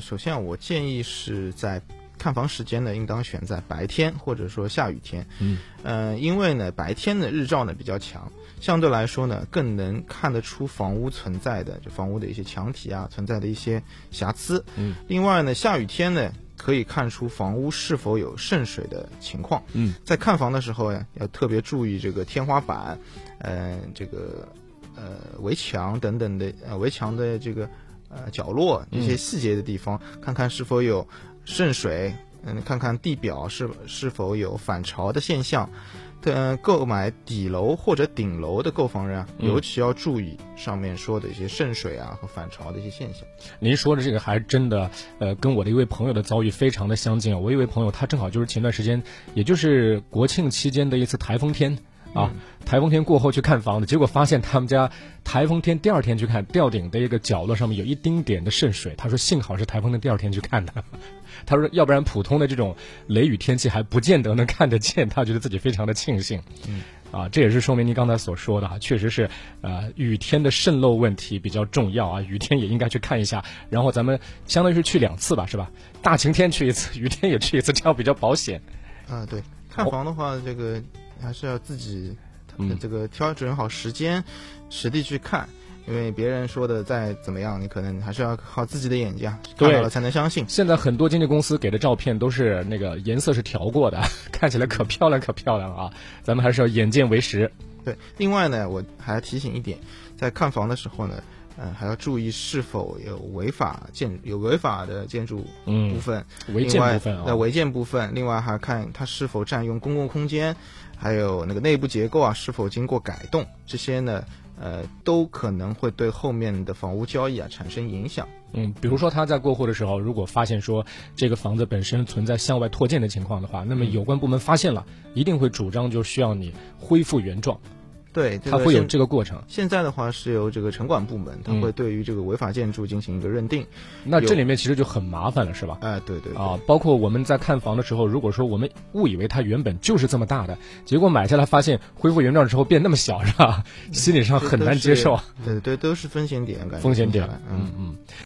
首先，我建议是在看房时间呢，应当选在白天或者说下雨天。嗯，呃，因为呢，白天的日照呢比较强，相对来说呢，更能看得出房屋存在的就房屋的一些墙体啊存在的一些瑕疵。嗯，另外呢，下雨天呢，可以看出房屋是否有渗水的情况。嗯，在看房的时候呀，要特别注意这个天花板，呃，这个呃围墙等等的呃围墙的这个呃角落一些细节的地方，看看是否有渗水，嗯，看看地表是是否有反潮的现象。呃，购买底楼或者顶楼的购房人啊，嗯尤其要注意上面说的一些渗水啊和反潮的一些现象。您说的这个还真的，呃，跟我的一位朋友的遭遇非常的相近啊。我一位朋友，他正好就是前段时间，也就是国庆期间的一次台风天啊，台风天过后去看房子，结果发现他们家台风天第二天去看，吊顶的一个角落上面有一丁点的渗水。他说幸好是台风天第二天去看的，他说要不然普通的这种雷雨天气还不见得能看得见，他觉得自己非常的庆幸。嗯。啊，这也是说明您刚才所说的哈，确实是，呃，雨天的渗漏问题比较重要啊，雨天也应该去看一下。然后咱们相当于是去两次吧，是吧？大晴天去一次，雨天也去一次，这样比较保险。啊，对，看房的话，这个还是要自己嗯这个挑准好时间，实地去看。因为别人说的再怎么样，你可能还是要靠自己的眼睛啊，看对到了才能相信。现在很多经纪公司给的照片都是那个颜色是调过的，看起来可漂亮可漂亮啊！咱们还是要眼见为实。对，另外呢，我还要提醒一点，在看房的时候呢，呃，还要注意是否有违法建有违法的建筑部嗯，分，违建部分啊，那违建部分，另外还看它是否占用公共空间，还有那个内部结构啊是否经过改动，这些呢，呃，都可能会对后面的房屋交易啊产生影响。嗯，比如说他在过户的时候，如果发现说这个房子本身存在向外拓建的情况的话，那么有关部门发现了，一定会主张就需要你恢复原状，对，这它会有这个过程。现在的话是由这个城管部门，它嗯会对于这个违法建筑进行一个认定。那这里面其实就很麻烦了，是吧？哎、对对对啊，包括我们在看房的时候，如果说我们误以为它原本就是这么大的，结果买下来发现恢复原状之后变那么小，是吧？心理上很难接受。对对，都是风险点，感觉风险点嗯。嗯。